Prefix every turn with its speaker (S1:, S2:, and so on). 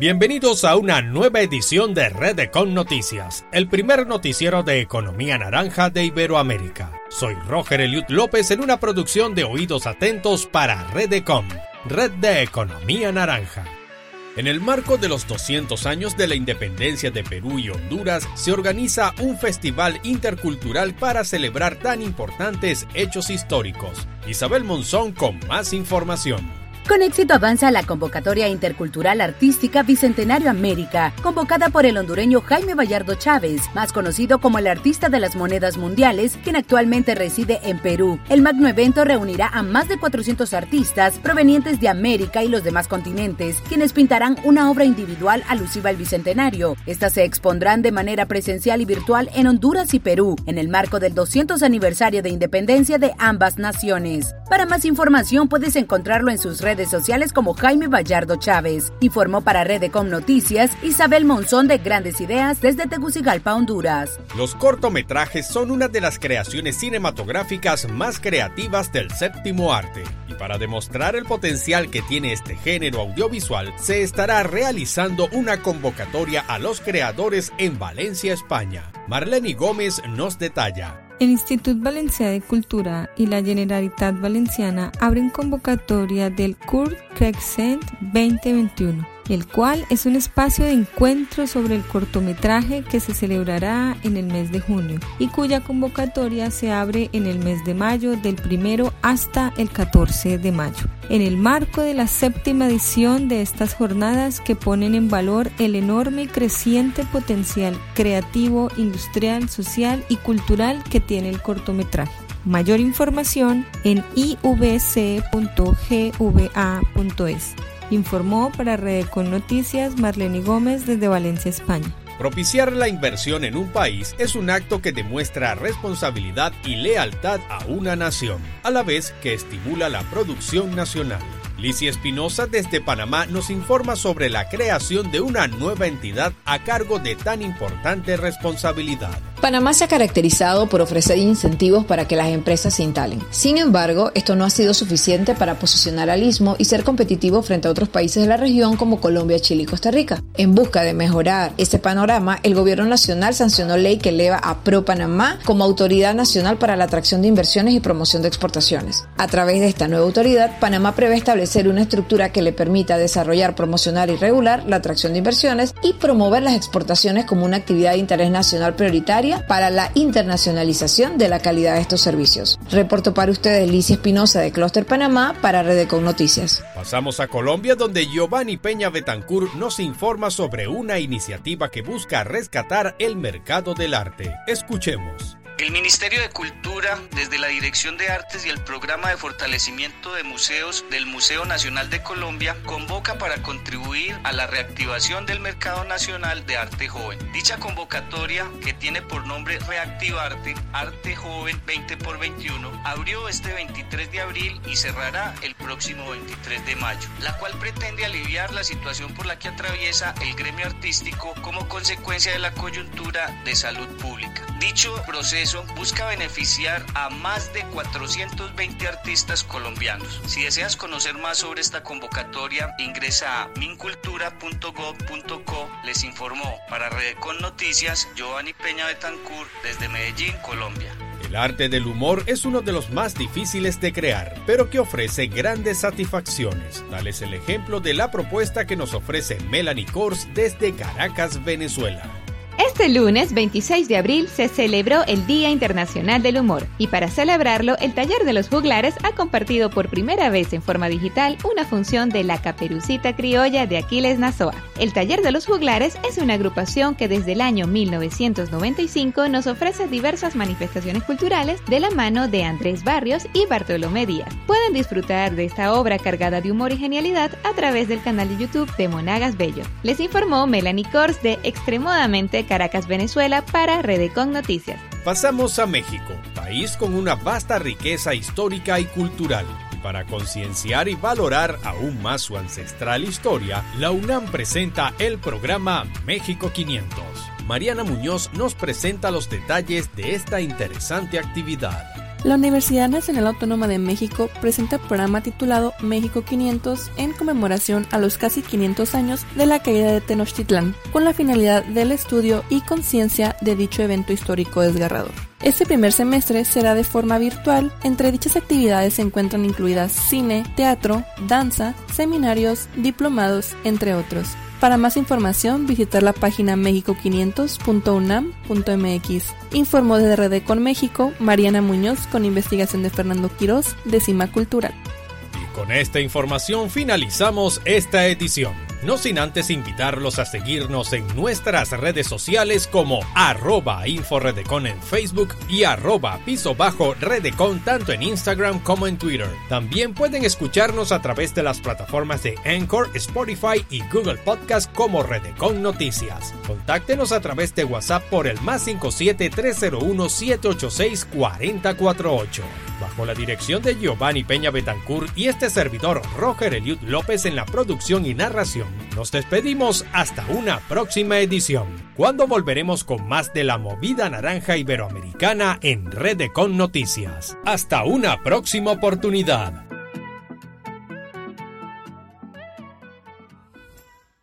S1: Bienvenidos a una nueva edición de Redecon Noticias, el primer noticiero de economía naranja de Iberoamérica. Soy Roger Eliud López en una producción de Oídos Atentos para Redecon, Red de Economía Naranja. En el marco de los 200 años de la independencia de Perú y Honduras, se organiza un festival intercultural para celebrar tan importantes hechos históricos. Isabel Monzón con más información.
S2: Con éxito avanza la convocatoria intercultural artística Bicentenario América, convocada por el hondureño Jaime Vallardo Chávez, más conocido como el artista de las monedas mundiales, quien actualmente reside en Perú. El magno evento reunirá a más de 400 artistas provenientes de América y los demás continentes, quienes pintarán una obra individual alusiva al Bicentenario. Estas se expondrán de manera presencial y virtual en Honduras y Perú, en el marco del 200 aniversario de independencia de ambas naciones. Para más información puedes encontrarlo en sus redes sociales como Jaime Vallardo Chávez. Informó para Redecom Noticias Isabel Monzón de Grandes Ideas desde Tegucigalpa, Honduras.
S1: Los cortometrajes son una de las creaciones cinematográficas más creativas del séptimo arte. Y para demostrar el potencial que tiene este género audiovisual, se estará realizando una convocatoria a los creadores en Valencia, España. Marlene Gómez nos detalla.
S3: El Institut Valencià de Cultura y la Generalitat Valenciana abren convocatoria del Kurt Crescent 2021 el cual es un espacio de encuentro sobre el cortometraje que se celebrará en el mes de junio y cuya convocatoria se abre en el mes de mayo del primero hasta el 14 de mayo. En el marco de la séptima edición de estas jornadas que ponen en valor el enorme y creciente potencial creativo, industrial, social y cultural que tiene el cortometraje. Mayor información en ivc.gva.es informó para Redecon Noticias Marlene Gómez desde Valencia, España.
S1: Propiciar la inversión en un país es un acto que demuestra responsabilidad y lealtad a una nación, a la vez que estimula la producción nacional. Licia Espinosa desde Panamá nos informa sobre la creación de una nueva entidad a cargo de tan importante responsabilidad.
S4: Panamá se ha caracterizado por ofrecer incentivos para que las empresas se instalen. Sin embargo, esto no ha sido suficiente para posicionar al istmo y ser competitivo frente a otros países de la región como Colombia, Chile y Costa Rica. En busca de mejorar este panorama, el gobierno nacional sancionó ley que eleva a Pro Panamá como autoridad nacional para la atracción de inversiones y promoción de exportaciones. A través de esta nueva autoridad, Panamá prevé establecer una estructura que le permita desarrollar, promocionar y regular la atracción de inversiones y promover las exportaciones como una actividad de interés nacional prioritaria para la internacionalización de la calidad de estos servicios. Reporto para ustedes Licia Espinosa de Cluster Panamá para Redecon Noticias.
S1: Pasamos a Colombia donde Giovanni Peña Betancourt nos informa sobre una iniciativa que busca rescatar el mercado del arte. Escuchemos.
S5: El Ministerio de Cultura, desde la Dirección de Artes y el Programa de Fortalecimiento de Museos del Museo Nacional de Colombia, convoca para contribuir a la reactivación del mercado nacional de arte joven. Dicha convocatoria, que tiene por nombre Reactivarte, Arte Joven 20 x 21, abrió este 23 de abril y cerrará el próximo 23 de mayo, la cual pretende aliviar la situación por la que atraviesa el gremio artístico como consecuencia de la coyuntura de salud pública. Dicho proceso busca beneficiar a más de 420 artistas colombianos. Si deseas conocer más sobre esta convocatoria, ingresa a mincultura.gov.co. Les informó para Redecon Noticias Giovanni Peña Betancourt desde Medellín, Colombia.
S1: El arte del humor es uno de los más difíciles de crear, pero que ofrece grandes satisfacciones. Tal es el ejemplo de la propuesta que nos ofrece Melanie Kors desde Caracas, Venezuela.
S6: Este lunes 26 de abril se celebró el Día Internacional del Humor y para celebrarlo el Taller de los Juglares ha compartido por primera vez en forma digital una función de la Caperucita Criolla de Aquiles Nazoa. El Taller de los Juglares es una agrupación que desde el año 1995 nos ofrece diversas manifestaciones culturales de la mano de Andrés Barrios y Bartolomé Díaz. Pueden disfrutar de esta obra cargada de humor y genialidad a través del canal de YouTube de Monagas Bello. Les informó Melanie Kors de Extremadamente Caracas, Venezuela, para Redecon Noticias.
S1: Pasamos a México, país con una vasta riqueza histórica y cultural. Para concienciar y valorar aún más su ancestral historia, la UNAM presenta el programa México 500. Mariana Muñoz nos presenta los detalles de esta interesante actividad.
S7: La Universidad Nacional Autónoma de México presenta el programa titulado México 500 en conmemoración a los casi 500 años de la caída de Tenochtitlán, con la finalidad del estudio y conciencia de dicho evento histórico desgarrador. Este primer semestre será de forma virtual. Entre dichas actividades se encuentran incluidas cine, teatro, danza, seminarios, diplomados, entre otros. Para más información, visitar la página mexico500.unam.mx. Informó de RD con México, Mariana Muñoz, con investigación de Fernando Quirós, de Cima Cultural.
S1: Y con esta información finalizamos esta edición no sin antes invitarlos a seguirnos en nuestras redes sociales como arroba inforedecon en Facebook y arroba piso bajo redecon tanto en Instagram como en Twitter. También pueden escucharnos a través de las plataformas de Anchor, Spotify y Google Podcast como Redecon Noticias. Contáctenos a través de WhatsApp por el más 57 301 786 4048 bajo la dirección de Giovanni Peña Betancourt y este servidor Roger Eliud López en la producción y narración. Nos despedimos hasta una próxima edición, cuando volveremos con más de la movida naranja iberoamericana en Red Con Noticias. Hasta una próxima oportunidad.